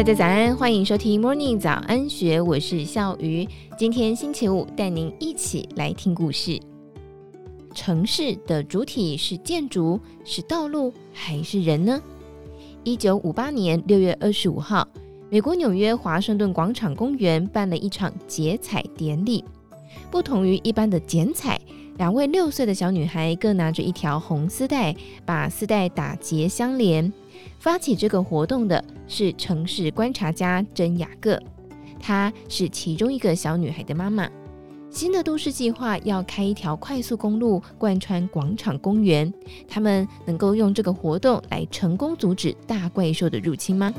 大家早安，欢迎收听 Morning 早安学，我是笑鱼。今天星期五，带您一起来听故事。城市的主体是建筑、是道路还是人呢？一九五八年六月二十五号，美国纽约华盛顿广场公园办了一场剪彩典礼。不同于一般的剪彩，两位六岁的小女孩各拿着一条红丝带，把丝带打结相连。发起这个活动的是城市观察家珍雅各，她是其中一个小女孩的妈妈。新的都市计划要开一条快速公路贯穿广场公园，他们能够用这个活动来成功阻止大怪兽的入侵吗？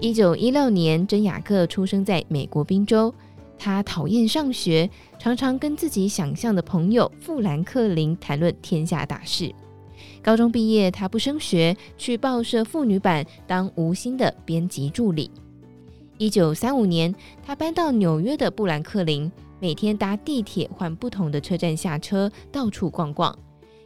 一九一六年，珍雅各出生在美国宾州，她讨厌上学，常常跟自己想象的朋友富兰克林谈论天下大事。高中毕业，他不升学，去报社妇女版当无薪的编辑助理。一九三五年，他搬到纽约的布兰克林，每天搭地铁换不同的车站下车，到处逛逛。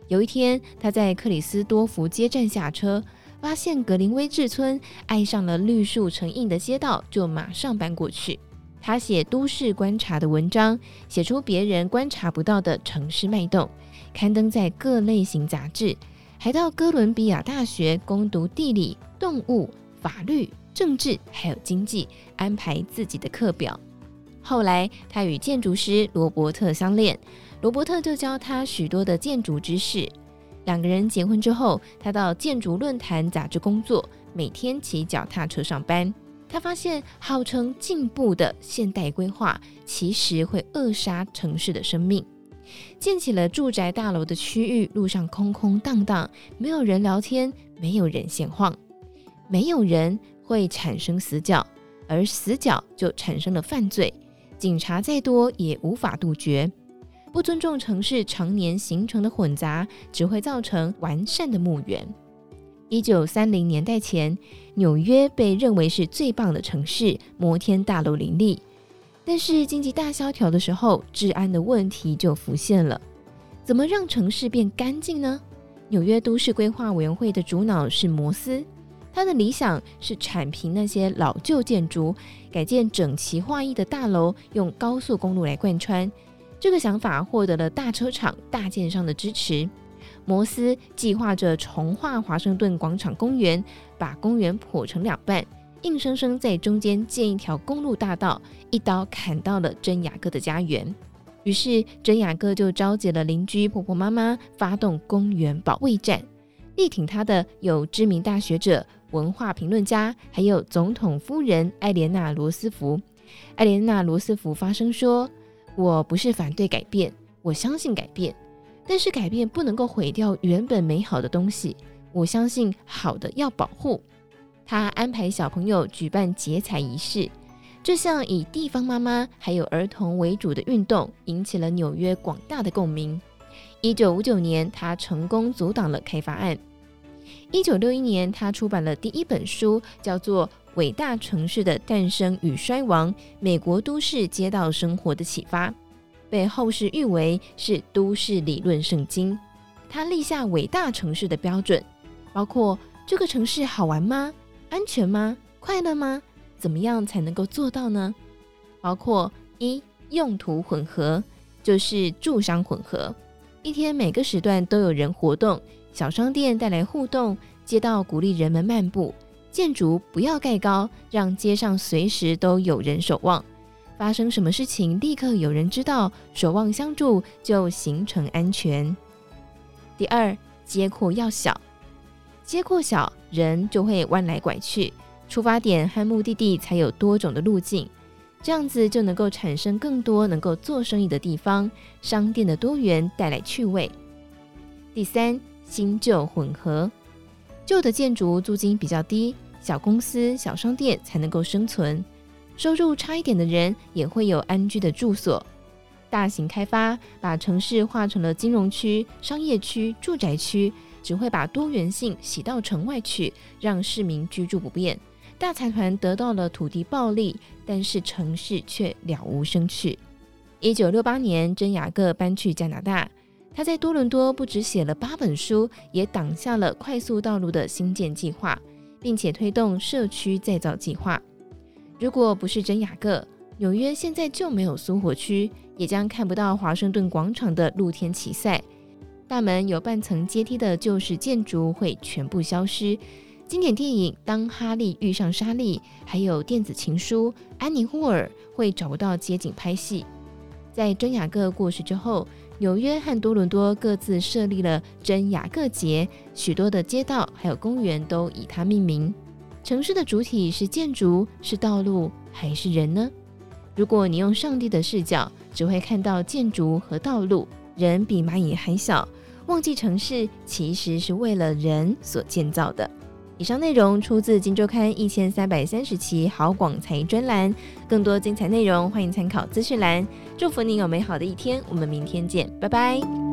有一天，他在克里斯多福街站下车，发现格林威治村，爱上了绿树成荫的街道，就马上搬过去。他写都市观察的文章，写出别人观察不到的城市脉动，刊登在各类型杂志。还到哥伦比亚大学攻读地理、动物、法律、政治，还有经济，安排自己的课表。后来，他与建筑师罗伯特相恋，罗伯特就教他许多的建筑知识。两个人结婚之后，他到建筑论坛杂志工作，每天骑脚踏车上班。他发现，号称进步的现代规划，其实会扼杀城市的生命。建起了住宅大楼的区域，路上空空荡荡，没有人聊天，没有人闲晃，没有人会产生死角，而死角就产生了犯罪。警察再多也无法杜绝。不尊重城市常年形成的混杂，只会造成完善的墓园。一九三零年代前，纽约被认为是最棒的城市，摩天大楼林立。但是经济大萧条的时候，治安的问题就浮现了。怎么让城市变干净呢？纽约都市规划委员会的主脑是摩斯，他的理想是铲平那些老旧建筑，改建整齐划一的大楼，用高速公路来贯穿。这个想法获得了大车厂、大建商的支持。摩斯计划着重划华盛顿广场公园，把公园剖成两半。硬生生在中间建一条公路大道，一刀砍到了真雅各的家园。于是真雅各就召集了邻居婆婆妈妈，发动公园保卫战。力挺他的有知名大学者、文化评论家，还有总统夫人艾莲娜罗斯福。艾莲娜罗斯福发声说：“我不是反对改变，我相信改变，但是改变不能够毁掉原本美好的东西。我相信好的要保护。”他安排小朋友举办结彩仪式，这项以地方妈妈还有儿童为主的运动引起了纽约广大的共鸣。一九五九年，他成功阻挡了开发案。一九六一年，他出版了第一本书，叫做《伟大城市的诞生与衰亡：美国都市街道生活的启发》，被后世誉为是都市理论圣经。他立下伟大城市的标准，包括这个城市好玩吗？安全吗？快乐吗？怎么样才能够做到呢？包括一用途混合，就是住商混合，一天每个时段都有人活动，小商店带来互动，街道鼓励人们漫步，建筑不要盖高，让街上随时都有人守望，发生什么事情立刻有人知道，守望相助就形成安全。第二，街廓要小。街过小，人就会弯来拐去，出发点和目的地才有多种的路径，这样子就能够产生更多能够做生意的地方，商店的多元带来趣味。第三，新旧混合，旧的建筑租金比较低，小公司、小商店才能够生存，收入差一点的人也会有安居的住所。大型开发把城市划成了金融区、商业区、住宅区。只会把多元性洗到城外去，让市民居住不便。大财团得到了土地暴利，但是城市却了无生趣。一九六八年，真雅各搬去加拿大，他在多伦多不只写了八本书，也挡下了快速道路的兴建计划，并且推动社区再造计划。如果不是真雅各，纽约现在就没有苏活区，也将看不到华盛顿广场的露天棋赛。大门有半层阶梯的旧式建筑会全部消失。经典电影《当哈利遇上莎莉》，还有电子情书《安妮霍尔》会找不到街景拍戏。在真雅各过世之后，纽约和多伦多各自设立了真雅各节，许多的街道还有公园都以它命名。城市的主体是建筑、是道路还是人呢？如果你用上帝的视角，只会看到建筑和道路，人比蚂蚁还小，忘记城市其实是为了人所建造的。以上内容出自《金周刊》一千三百三十期好广财专栏，更多精彩内容欢迎参考资讯栏。祝福您有美好的一天，我们明天见，拜拜。